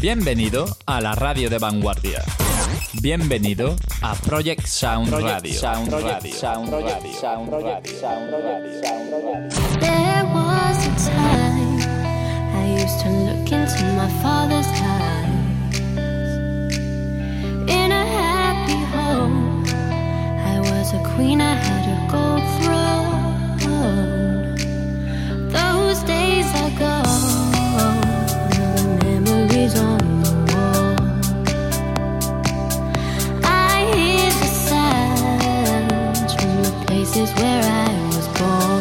Bienvenido a la radio de vanguardia. Bienvenido a Project Sound Radio. Sound Radio. Sound Radio. Sound Radio. Sound Radio. Sound Radio. There was a time I used to look into my father's eyes. In a happy home, I was a queen, I had a gold throne. Those days are gone, places where I was born.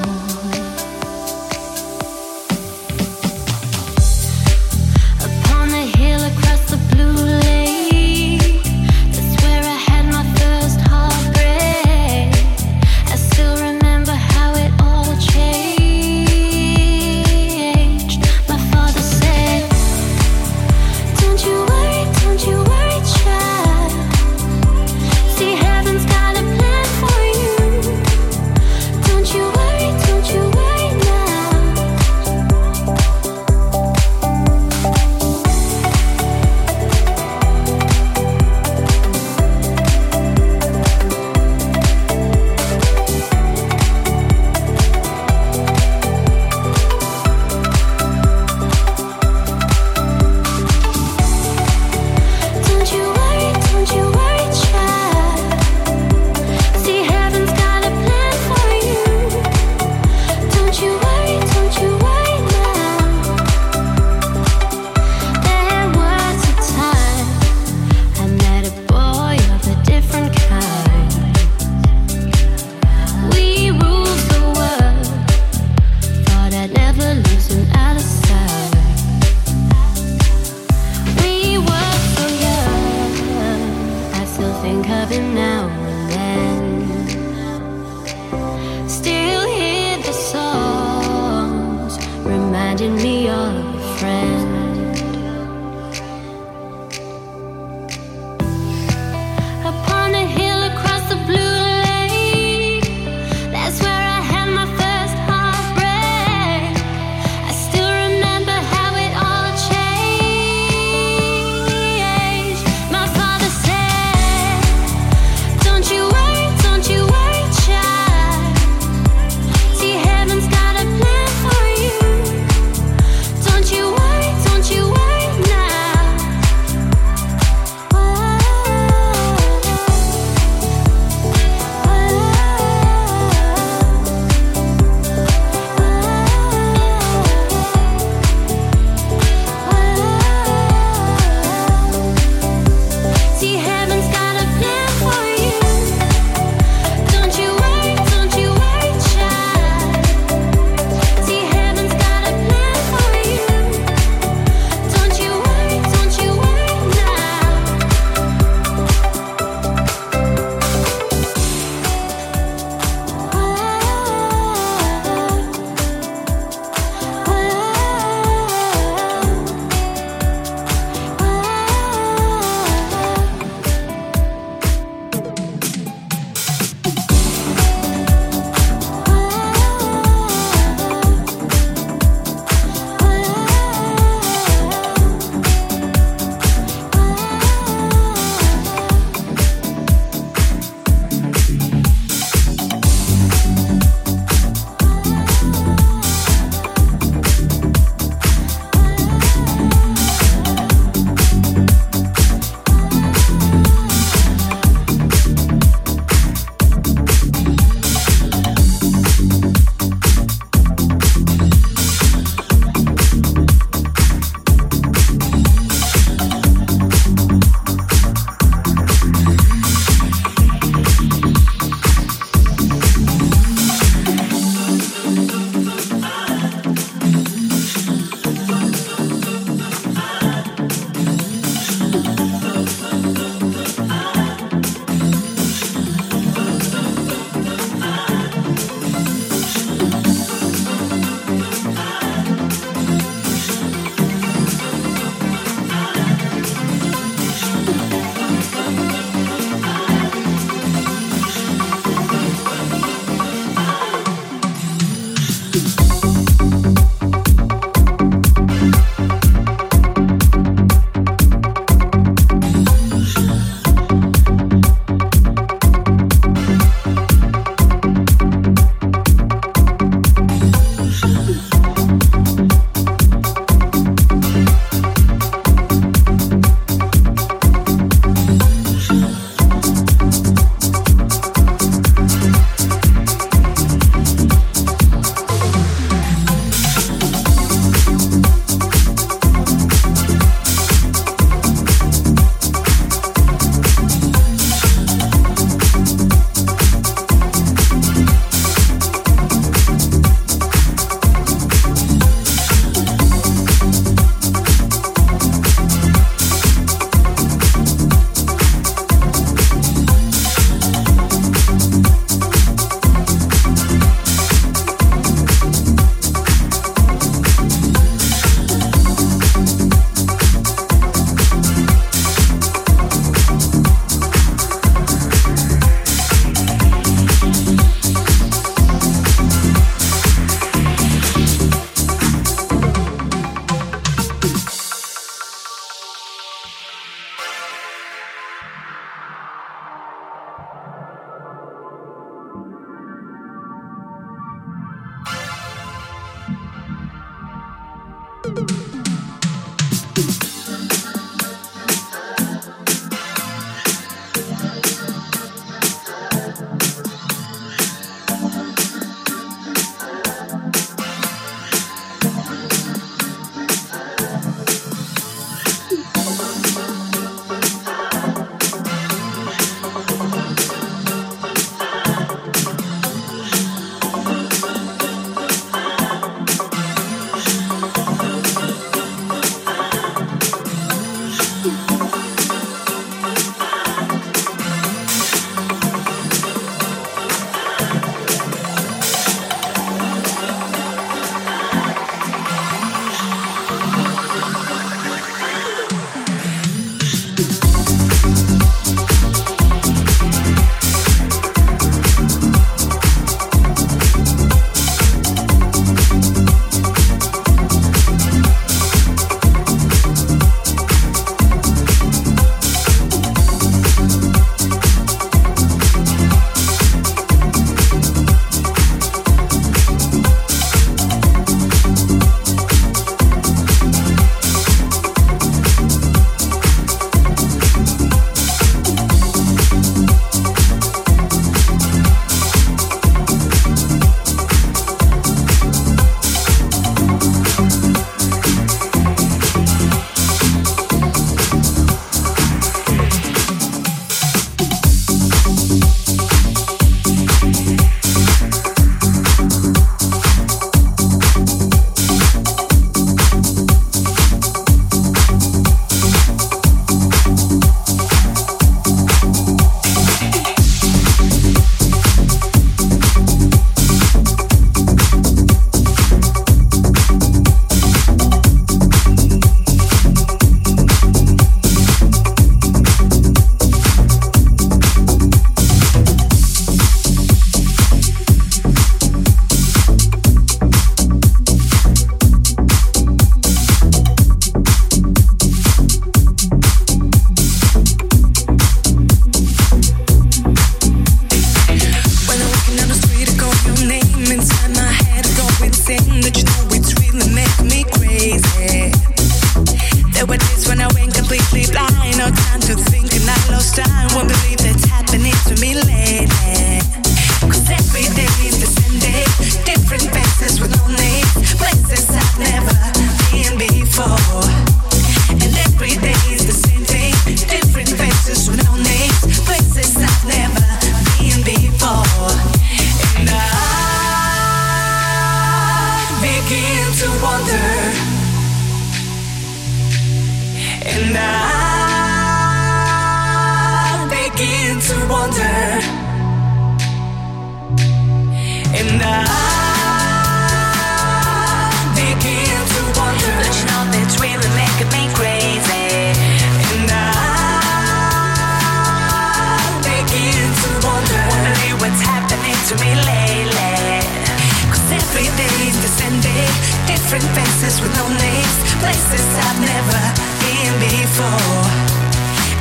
places I've never been before.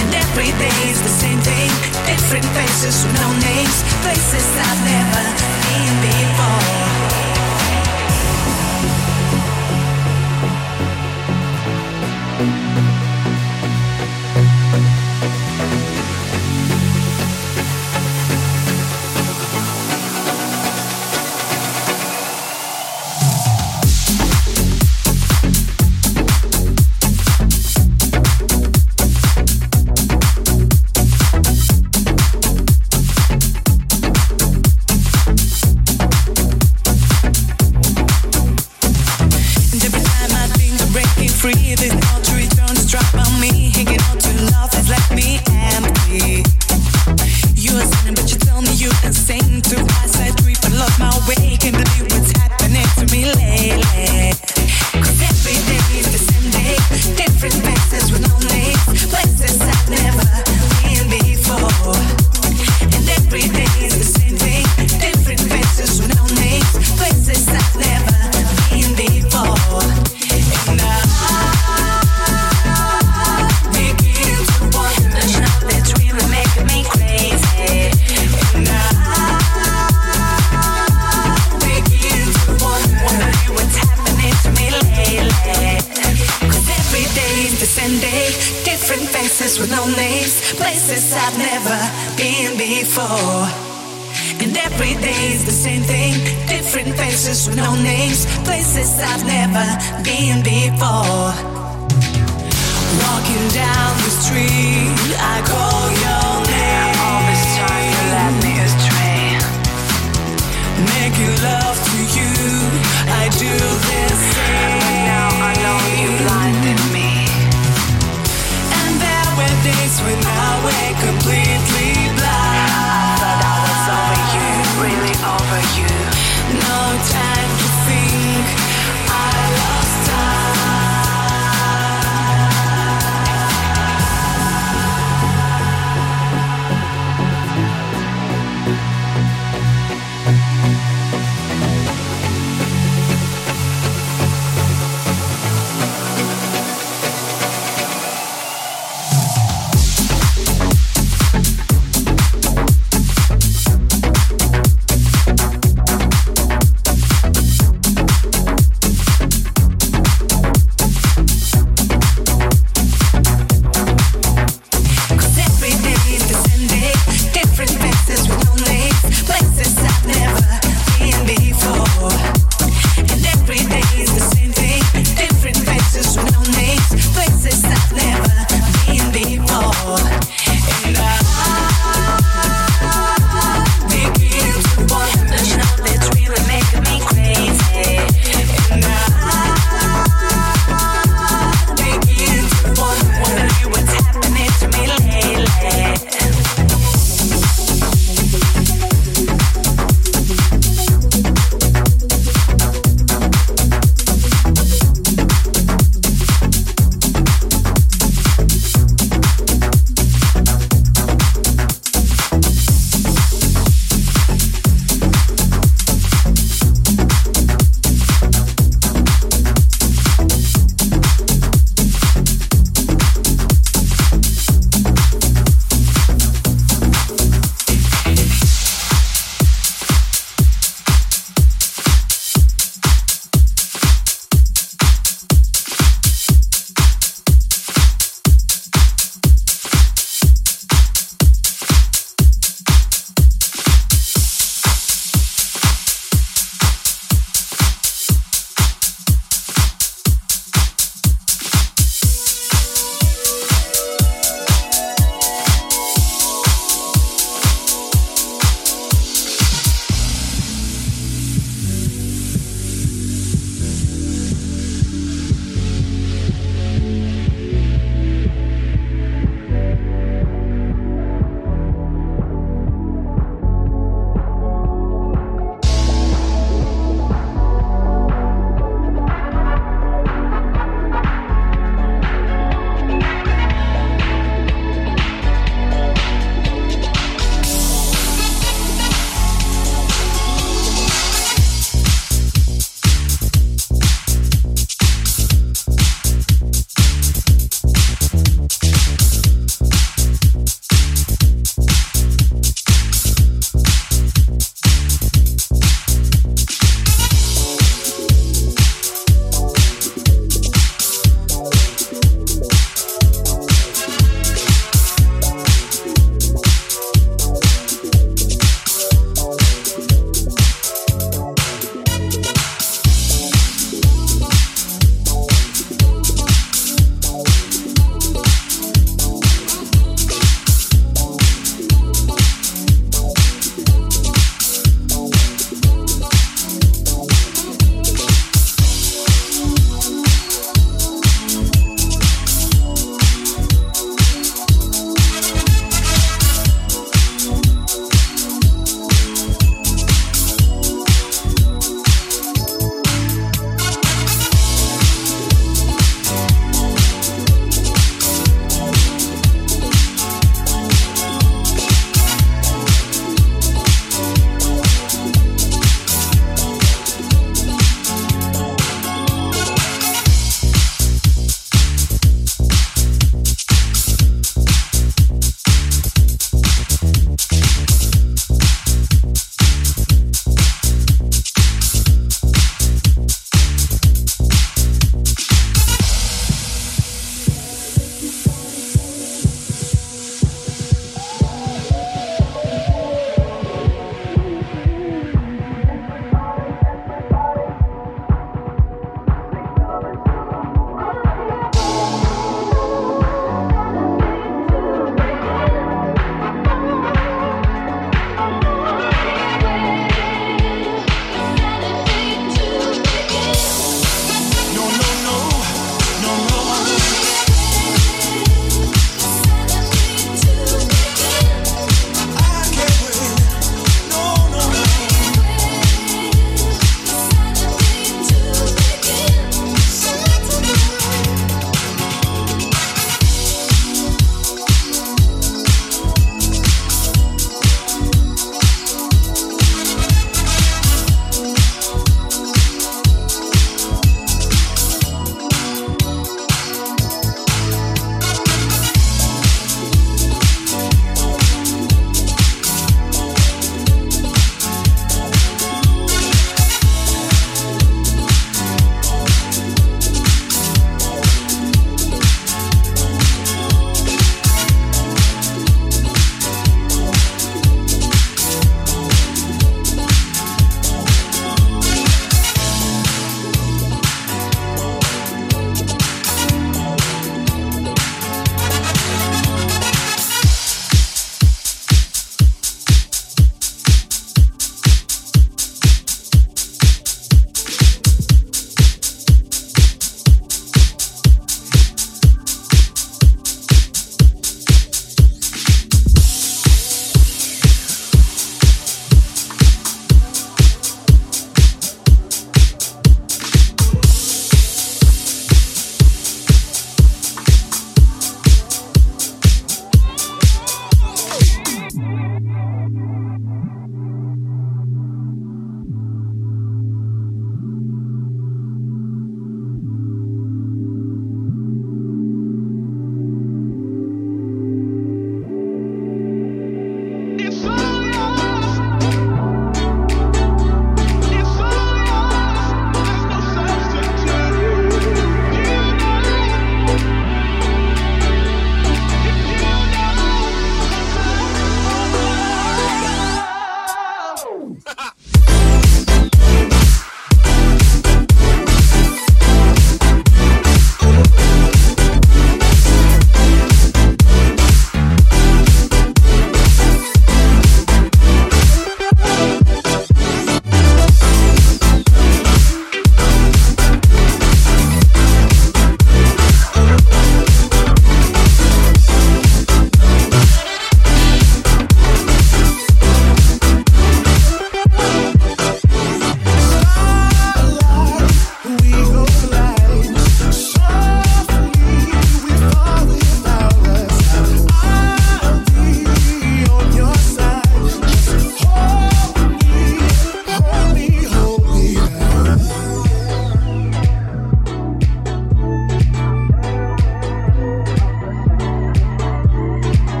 And every day is the same thing, different faces with no names, places I've never been before. before. And every day's the same thing. Different faces with no names. Places I've never been before. Walking down the street, I call your name. All this time you let me astray. Making love to you, I do the same. But now I know you blinded me. And there were days when I wake complete.